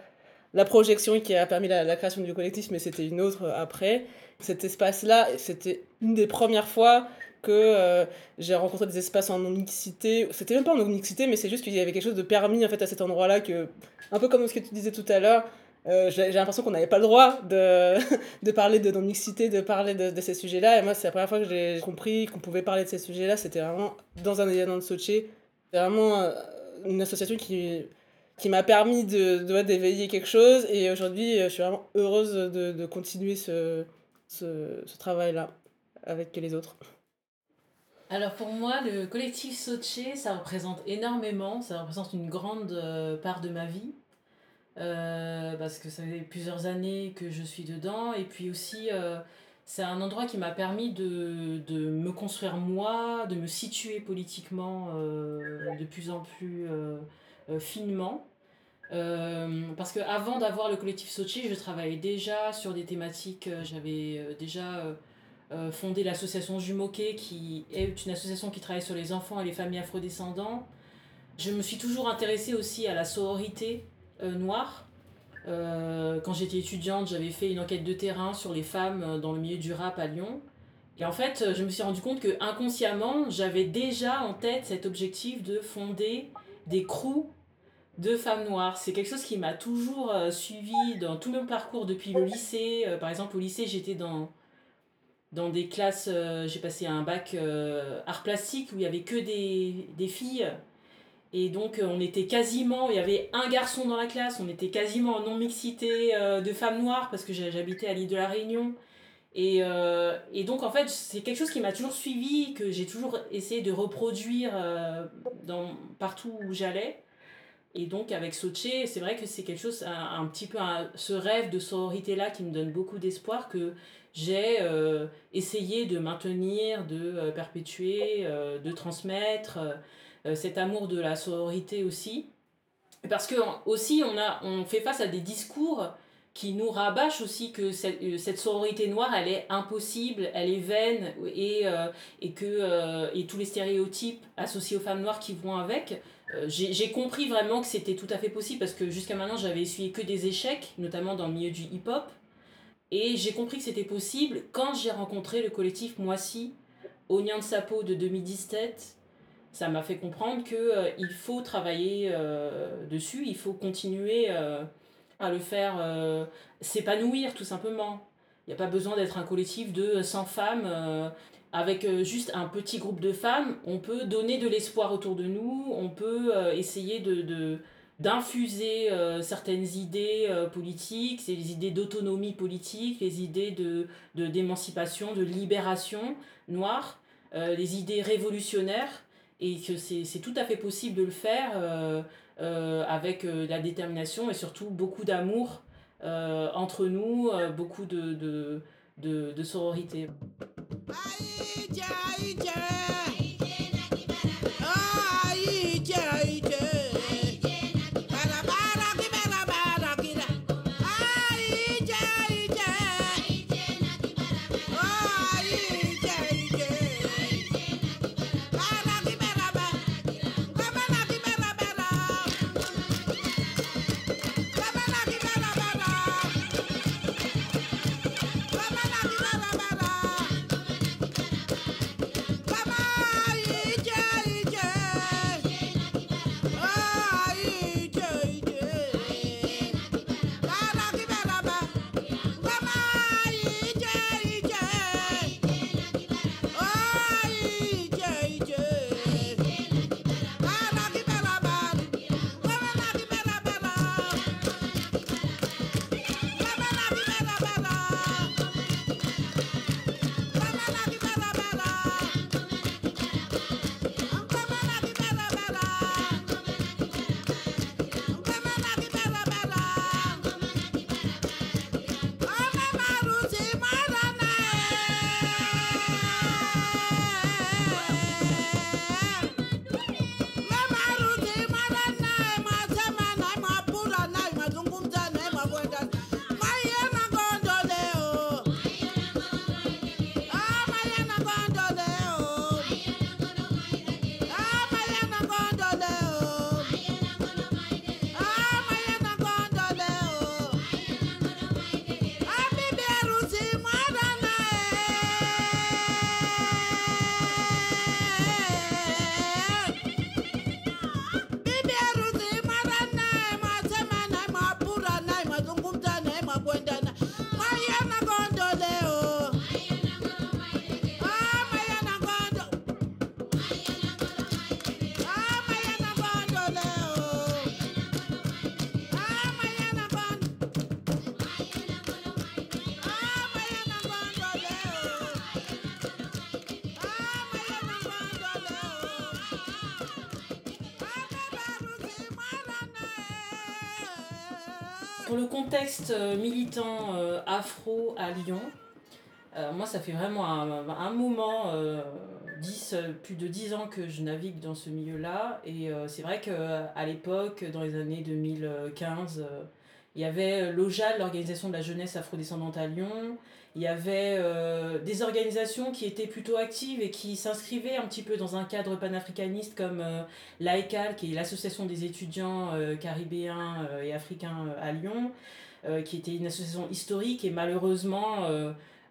la projection qui a permis la, création du collectif, mais c'était une autre après. Cet espace-là, c'était une des premières fois que euh, j'ai rencontré des espaces en non-mixité. C'était même pas en non-mixité, mais c'est juste qu'il y avait quelque chose de permis en fait à cet endroit-là, que, un peu comme ce que tu disais tout à l'heure, euh, j'ai l'impression qu'on n'avait pas le droit de, de parler de non-mixité, de parler de, de ces sujets-là. Et moi, c'est la première fois que j'ai compris qu'on pouvait parler de ces sujets-là. C'était vraiment dans un événement de Sochi. C'est vraiment euh, une association qui, qui m'a permis de, d'éveiller quelque chose. Et aujourd'hui, je suis vraiment heureuse de, de continuer ce, ce, ce travail-là avec les autres. Alors pour moi, le collectif Sochi, ça représente énormément, ça représente une grande euh, part de ma vie. Euh, parce que ça fait plusieurs années que je suis dedans. Et puis aussi, euh, c'est un endroit qui m'a permis de, de, me construire moi, de me situer politiquement euh, de plus en plus finement. parce qu'avant d'avoir le collectif Sochi, je travaillais déjà sur des thématiques, j'avais déjà fondé l'association Jumoke, qui est une association qui travaille sur les enfants et les familles afrodescendants. Je me suis toujours intéressée aussi à la sororité, euh, noire. Euh, quand j'étais étudiante, j'avais fait une enquête de terrain sur les femmes euh, dans le milieu du rap à Lyon. Et en fait, je me suis rendu compte que inconsciemment, j'avais déjà en tête cet objectif de fonder des crews de femmes noires. C'est quelque chose qui m'a toujours suivi dans tout mon parcours depuis le lycée. par exemple, au lycée, j'étais dans, dans des classes, j'ai passé un bac art plastique où il y avait que des, des filles et donc, euh, on était quasiment, il y avait un garçon dans la classe, on était quasiment en non-mixité euh, de femmes noires parce que j'habitais à l'île de la Réunion. Et, euh, et donc, en fait, c'est quelque chose qui m'a toujours suivi, que j'ai toujours essayé de reproduire dans, partout où j'allais. Et donc, avec Soche, c'est vrai que c'est quelque chose, un, un petit peu ce rêve de sororité-là qui me donne beaucoup d'espoir que j'ai essayé de maintenir, de perpétuer, de transmettre. Euh, cet amour de la sororité aussi. Parce que aussi, on, a, on fait face à des discours qui nous rabâchent aussi que cette, euh, cette, sororité noire, elle est impossible, elle est vaine, et, euh, et que et tous les stéréotypes associés aux femmes noires qui vont avec. j'ai compris vraiment que c'était tout à fait possible, parce que jusqu'à maintenant, j'avais essuyé que des échecs, notamment dans le milieu du hip-hop. Et j'ai compris que c'était possible quand j'ai rencontré le collectif Moissy, Nyan de Sapo de 2017, ça m'a fait comprendre que euh, il faut travailler euh, dessus, il faut continuer euh, à le faire s'épanouir tout simplement. Il n'y a pas besoin d'être un collectif de 100 femmes. avec juste un petit groupe de femmes, on peut donner de l'espoir autour de nous, on peut essayer de, d'infuser certaines idées politiques, les idées d'autonomie politique, les idées de, d'émancipation, de libération noire, les idées révolutionnaires et que c'est tout à fait possible de le faire avec la détermination et surtout beaucoup d'amour entre nous, beaucoup de, de, de, de sororité. Pour le contexte euh, militant euh, afro à Lyon, euh, moi ça fait vraiment un, moment, 10, plus de 10 ans que je navigue dans ce milieu-là. Et c'est vrai qu'à l'époque, dans les années 2015, il y avait l'OJAL, l'Organisation de la jeunesse afrodescendante à Lyon. Il y avait euh, des organisations qui étaient plutôt actives et qui s'inscrivaient un petit peu dans un cadre panafricaniste comme euh, l'AECAL, qui est l'Association des étudiants euh, caribéens et africains à Lyon, qui était une association historique et malheureusement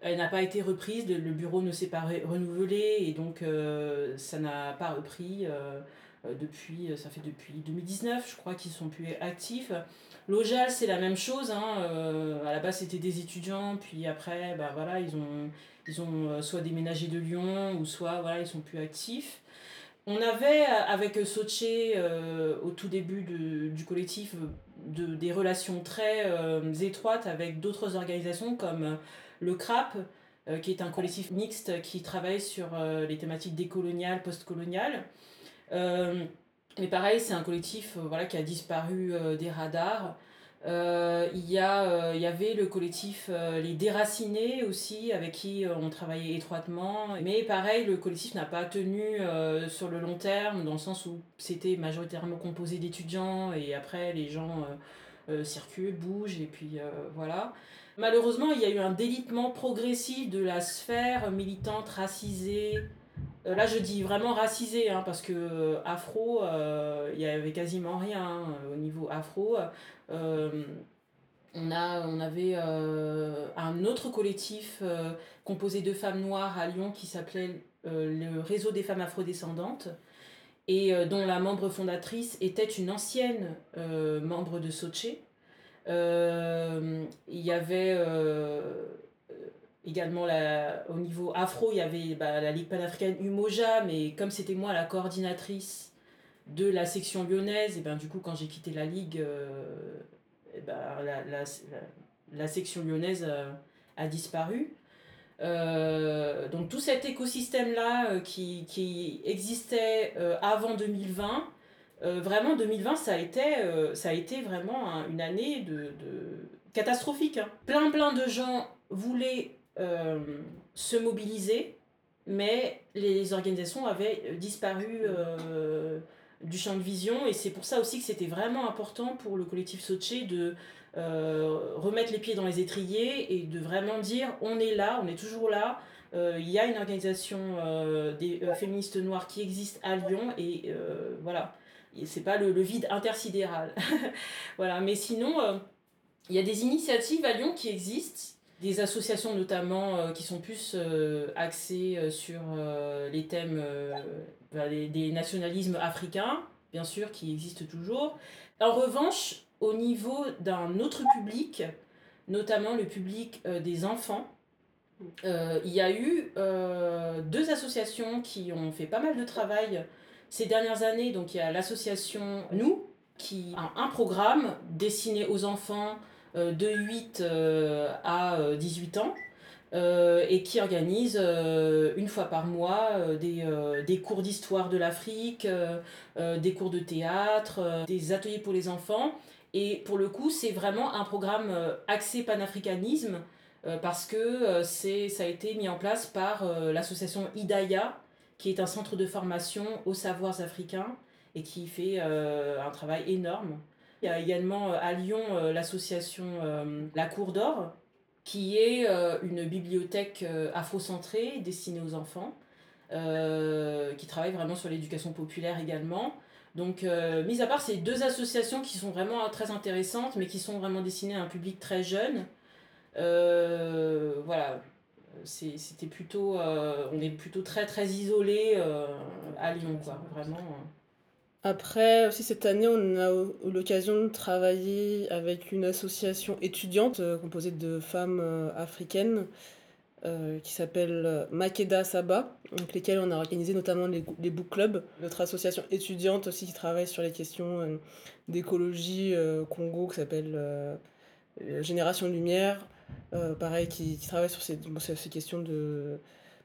elle n'a pas été reprise, le, bureau ne s'est pas renouvelé et donc ça n'a pas repris depuis, ça fait depuis 2019 je crois qu'ils sont plus actifs. L'OJAL, c'est la même chose. Hein, euh, à la base, c'était des étudiants, puis après, bah, ils ont, euh, soit déménagé de Lyon, ou soit voilà, ils sont plus actifs. On avait, avec Soche, euh, au tout début du collectif, de, des relations très étroites avec d'autres organisations comme le CRAP, qui est un collectif mixte qui travaille sur les thématiques décoloniales, postcoloniales. Mais pareil, c'est un collectif euh, voilà, qui a disparu euh, des radars. Euh, il, y a, il y avait le collectif Les Déracinés aussi, avec qui on travaillait étroitement. Mais pareil, le collectif n'a pas tenu sur le long terme, dans le sens où c'était majoritairement composé d'étudiants et après les gens circulent, bougent et puis voilà. Malheureusement, il y a eu un délitement progressif de la sphère militante racisée euh, là, je dis vraiment racisé, hein, parce que euh, afro, euh, il n'y avait quasiment rien hein, au niveau afro. on, avait un autre collectif composé de femmes noires à Lyon qui s'appelait le Réseau des femmes afrodescendantes et dont la membre fondatrice était une ancienne membre de Soche. Il y avait également au niveau afro, il y avait bah, la Ligue panafricaine Umoja, mais comme c'était moi la coordinatrice de la section lyonnaise, et ben du coup quand j'ai quitté la Ligue, euh, ben, la, la, section lyonnaise a, disparu. Euh, donc tout cet écosystème-là euh, qui, qui existait euh, avant 2020, euh, vraiment 2020 ça a été, euh, ça a été vraiment un- une année de, de- catastrophique. hein. Plein plein de gens voulaient euh, se mobiliser, mais les organisations avaient euh, disparu euh, du champ de vision et c'est pour ça aussi que c'était vraiment important pour le collectif Soche de remettre les pieds dans les étriers et de vraiment dire on est là, on est toujours là. Il y a une organisation des féministes noires qui existe à Lyon et voilà, c'est pas le, le vide intersidéral. voilà, mais sinon, il y a des initiatives à Lyon qui existent, des associations notamment euh, qui sont plus euh, axées euh, sur les thèmes ben, les- des nationalismes africains, bien sûr, qui existent toujours. En revanche, au niveau d'un autre public, notamment le public des enfants, il y a eu deux associations qui ont fait pas mal de travail ces dernières années. Donc il y a l'association Nous, qui a un programme destiné aux enfants de 8 euh, à euh, 18 ans. euh, et qui organise euh, une fois par mois euh, des, euh, des cours d'histoire de l'Afrique, euh, euh, des cours de théâtre, euh, des ateliers pour les enfants. Et pour le coup, c'est vraiment un programme euh, axé panafricanisme euh, parce que euh, c'est, ça a été mis en place par euh, l'association Idaya, qui est un centre de formation aux savoirs africains et qui fait euh, un travail énorme. Il y a également euh, à Lyon euh, l'association euh, La Cour d'Or, qui est une bibliothèque afrocentrée destinée aux enfants, qui travaille vraiment sur l'éducation populaire également. Donc, mis à part ces deux associations qui sont vraiment très intéressantes, mais qui sont vraiment destinées à un public très jeune, voilà, c'était plutôt, on est plutôt très très isolé à Lyon, quoi, vraiment. Après, aussi cette année, on a eu l'occasion de travailler avec une association étudiante euh, composée de femmes euh, africaines euh, qui s'appelle Makeda Saba, avec lesquelles on a organisé notamment les, book clubs. Notre association étudiante aussi qui travaille sur les questions d'écologie Congo qui s'appelle Génération Lumière, pareil, qui, travaille sur ces, questions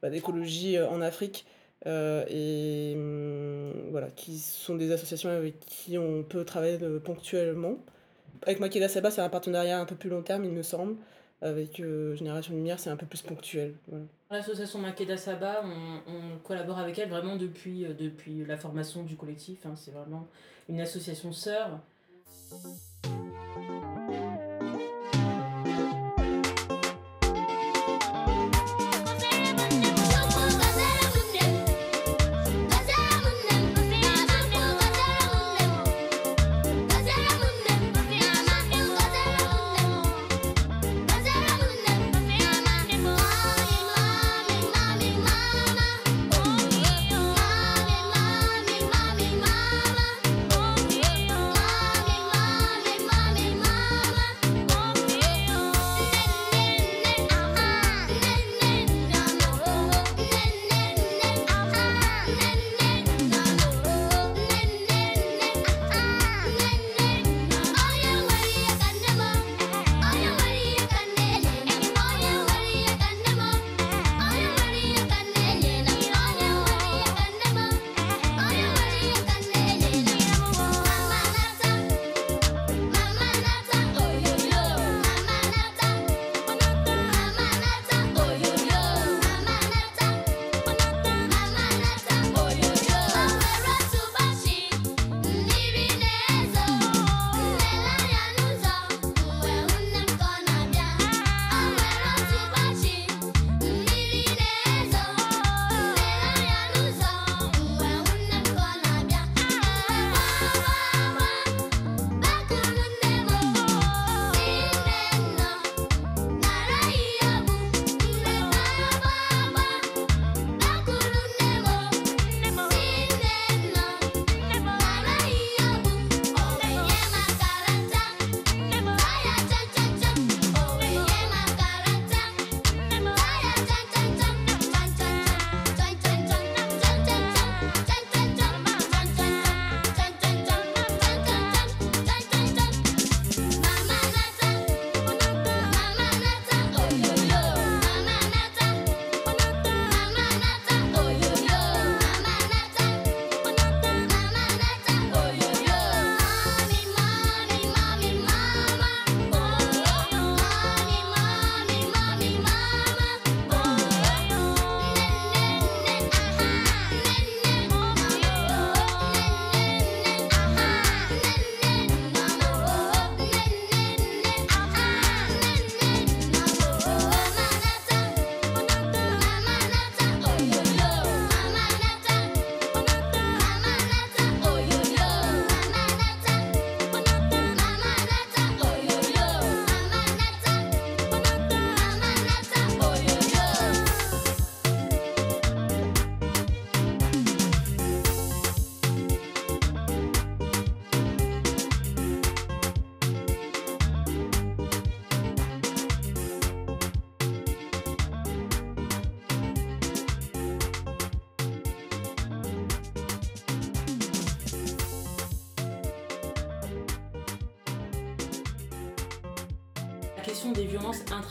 bah, d'écologie en Afrique. Euh, et hum, voilà, qui sont des associations avec qui on peut travailler euh, ponctuellement. Avec Makeda Saba, c'est un partenariat un peu plus long terme, il me semble. Avec euh, Génération Lumière, c'est un peu plus ponctuel. L'association Makeda Saba, on, collabore avec elle vraiment depuis, depuis la formation du collectif. hein. C'est vraiment une association sœur.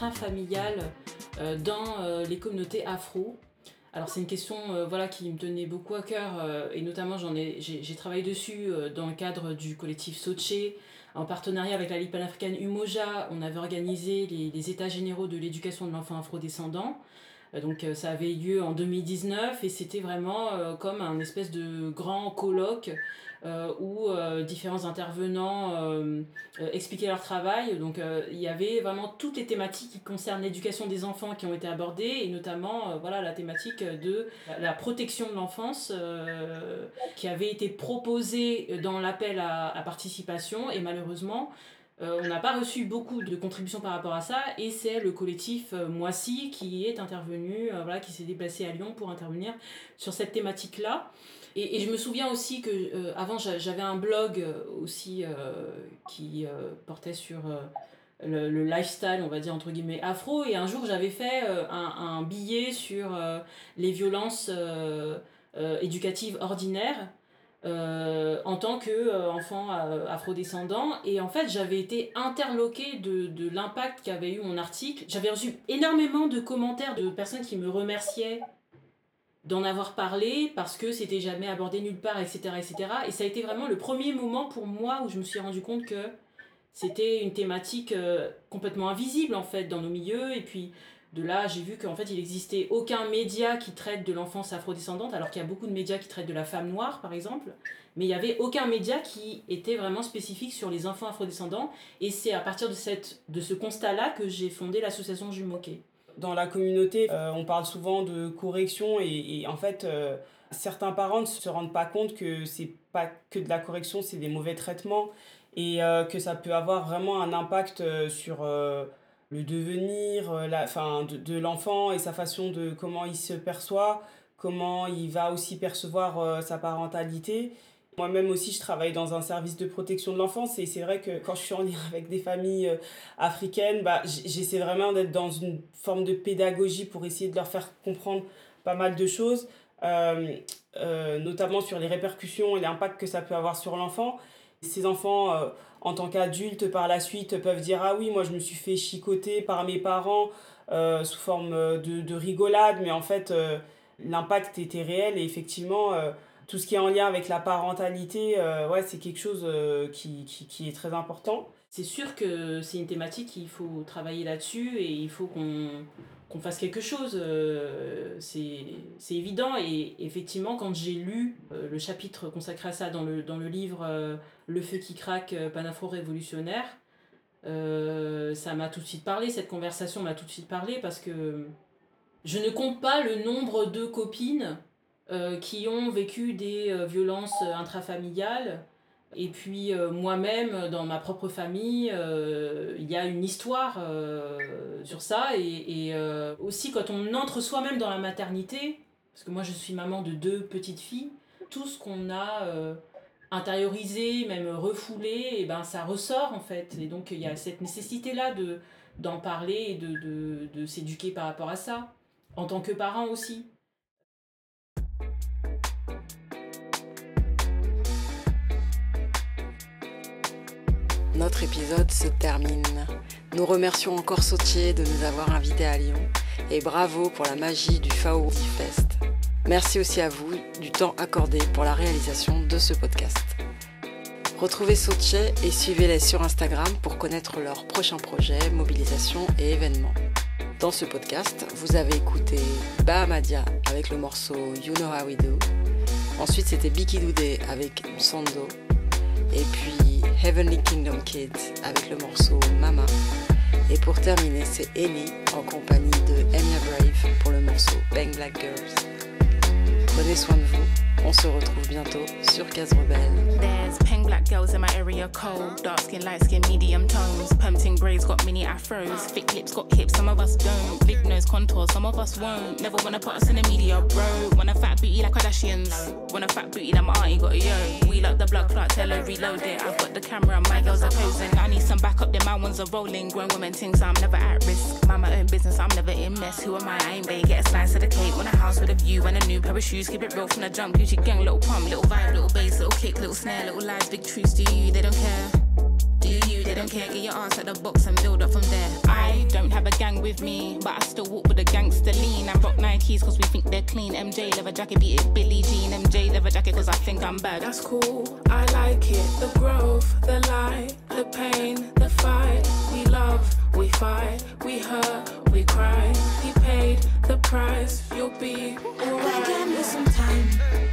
Violences intrafamiliales euh, dans euh, les communautés afro. Alors c'est une question euh, voilà, qui me tenait beaucoup à cœur et notamment j'en ai, j'ai, travaillé dessus dans le cadre du collectif Soche. En partenariat avec la Ligue panafricaine Umoja, on avait organisé les, états généraux de l'éducation de l'enfant afrodescendant. Donc ça avait eu lieu en 2019 et c'était vraiment comme un espèce de grand colloque où euh, différents intervenants euh, euh, expliquaient leur travail. Donc euh, il y avait vraiment toutes les thématiques qui concernent l'éducation des enfants qui ont été abordées et notamment euh, voilà, la thématique de la- protection de l'enfance euh, qui avait été proposée dans l'appel à, participation et malheureusement euh, on n'a pas reçu beaucoup de contributions par rapport à ça et c'est le collectif euh, Moissy qui est intervenu, euh, voilà, qui s'est déplacé à Lyon pour intervenir sur cette thématique-là. Et, je me souviens aussi que euh, avant j'a- j'avais un blog euh, aussi euh, qui portait sur le, le lifestyle, on va dire entre guillemets afro. Et un jour j'avais fait un, billet sur les violences éducatives ordinaires en tant qu'enfant afrodescendant. Et en fait, j'avais été interloquée de l'impact qu'avait eu mon article. J'avais reçu énormément de commentaires de personnes qui me remerciaient d'en avoir parlé parce que c'était jamais abordé nulle part, etc., etc. Et ça a été vraiment le premier moment pour moi où je me suis rendu compte que c'était une thématique euh, complètement invisible en fait dans nos milieux. Et puis de là, j'ai vu qu'en fait il existait aucun média qui traite de l'enfance afrodescendante, alors qu'il y a beaucoup de médias qui traitent de la femme noire par exemple. Mais il n'y avait aucun média qui était vraiment spécifique sur les enfants afrodescendants. Et c'est à partir de, cette, de ce constat-là que j'ai fondé l'association Jumoquet. Dans la communauté, euh, on parle souvent de correction et, en fait, euh, certains parents ne se rendent pas compte que c'est pas que de la correction, c'est des mauvais traitements et euh, que ça peut avoir vraiment un impact sur le devenir la, fin, de, l'enfant et sa façon de comment il se perçoit, comment il va aussi percevoir sa parentalité. Moi-même aussi, je travaille dans un service de protection de l'enfance et c'est vrai que quand je suis en lien avec des familles euh, africaines, bah, j'essaie vraiment d'être dans une forme de pédagogie pour essayer de leur faire comprendre pas mal de choses, euh, euh, notamment sur les répercussions et l'impact que ça peut avoir sur l'enfant. Ces enfants, en tant qu'adultes, par la suite, peuvent dire Ah oui, moi je me suis fait chicoter par mes parents sous forme de, de rigolade, mais en fait, l'impact était réel et effectivement, tout ce qui est en lien avec la parentalité, euh, ouais, c'est quelque chose euh, qui, qui, est très important. C'est sûr que c'est une thématique, il faut travailler là-dessus et il faut qu'on qu'on fasse quelque chose. euh, c'est évident. Et effectivement, quand j'ai lu euh, le chapitre consacré à ça dans le, dans le livre Le feu qui craque, panafro-révolutionnaire, euh, ça m'a tout de suite parlé, cette conversation m'a tout de suite parlé parce que je ne compte pas le nombre de copines euh, qui ont vécu des euh, violences euh, intrafamiliales. Et puis moi-même, dans ma propre famille, il y a une histoire sur ça. Et, aussi, quand on entre soi-même dans la maternité, parce que moi je suis maman de deux petites filles, tout ce qu'on a intériorisé, même refoulé, et ben, ça ressort en fait. Et donc il y a cette nécessité-là de, d'en parler et de, de, de s'éduquer par rapport à ça, en tant que parent aussi. Notre épisode se termine. Nous remercions encore Sautier de nous avoir invités à Lyon et bravo pour la magie du FAO Fest. Merci aussi à vous du temps accordé pour la réalisation de ce podcast. Retrouvez Sautier et suivez-les sur Instagram pour connaître leurs prochains projets, mobilisations et événements. Dans ce podcast, vous avez écouté Bahamadia avec le morceau You Know How We Do. Ensuite, c'était Biki Doudé avec Sando. Et puis Heavenly Kingdom Kids avec le morceau Mama. Et pour terminer, c'est Ellie en compagnie de Enya Brave pour le morceau Bang Black Girls. Prenez soin de vous. On se retrouve bientôt sur Case Rebelle. There's peng black girls in my area cold. Dark skin, light skin, medium tones. Pumping braids got mini afros. Thick lips got hips, some of us don't. Big nose contour, some of us won't. Never wanna put us in the media, bro. Wanna fat booty like Kardashians. Wanna fat booty like my auntie got a yo. We like the blood clot, tell her reload it. I've got the camera, my girls are posing. I need some backup, then my ones are rolling. Grown women things, I'm never at risk. Mind my own business, I'm never in mess. Who am I? I ain't bae. Get a slice of the cake. Want a house with a view and a new pair of shoes. Keep it real from the jump. Gucci gang, little pump, little vibe, little bass, little kick, little snare, little lies, big truths. Do you? They don't care. Do you? They They don't care, get your ass at the box and build up from there. I don't have a gang with me, but I still walk with a gangster lean. I rock Nikes cause we think they're clean. MJ leather jacket, beat it Billie Jean. MJ leather jacket cause I think I'm bad. That's cool, I like it. The growth, the light, the pain, the fight. We love, we fight, we hurt, we cry. He paid the price, you'll be alright. Give me some time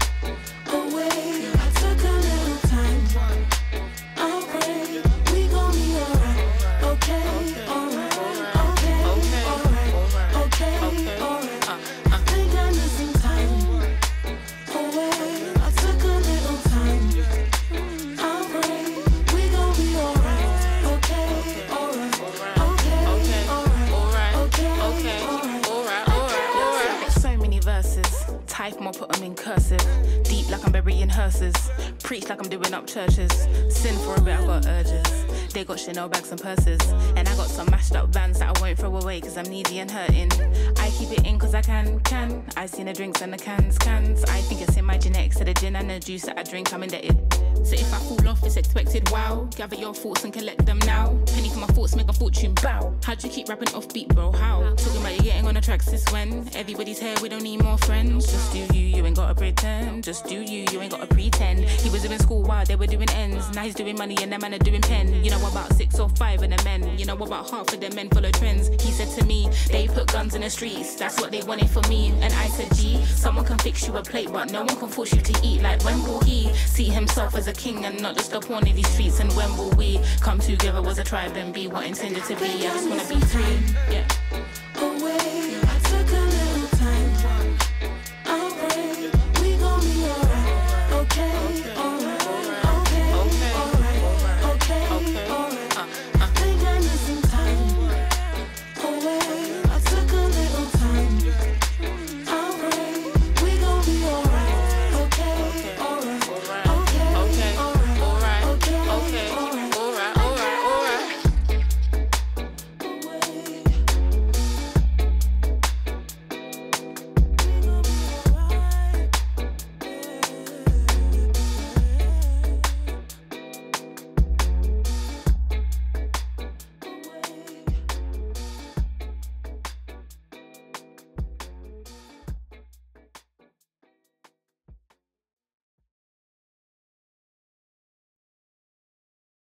Type them or put them in cursive. Like I'm burying hearses. Preach like I'm doing up churches. Sin for a bit, I got urges. They got Chanel bags and purses. And I got some mashed up bands that I won't throw away cause I'm needy and hurting. I keep it in cause I can, can. I seen the drinks and the cans, cans. I think it's in my genetics. To the gin and the juice that I drink, I'm indebted. So if I fall off, it's expected. Wow. Gather your thoughts and collect them now. Penny for my thoughts, make a fortune. Bow. How'd you keep rapping offbeat, bro? How? Talking about you getting on the tracks since when? Everybody's here, we don't need more friends. Just do you, you ain't gotta pretend. Just do you, you ain't gotta pretend. He was doing school while they were doing ends. Now he's doing money and that man are doing pen. You know about six or five of the men. You know about half of the men full of trends. He said to me, they put guns in the streets. That's what they wanted for me. And I said, gee, someone can fix you a plate, but no one can force you to eat. Like when will he see himself as a king and not just a pawn in these streets? And when will we come together as a tribe and be what intended to be? I just wanna be free. Yeah.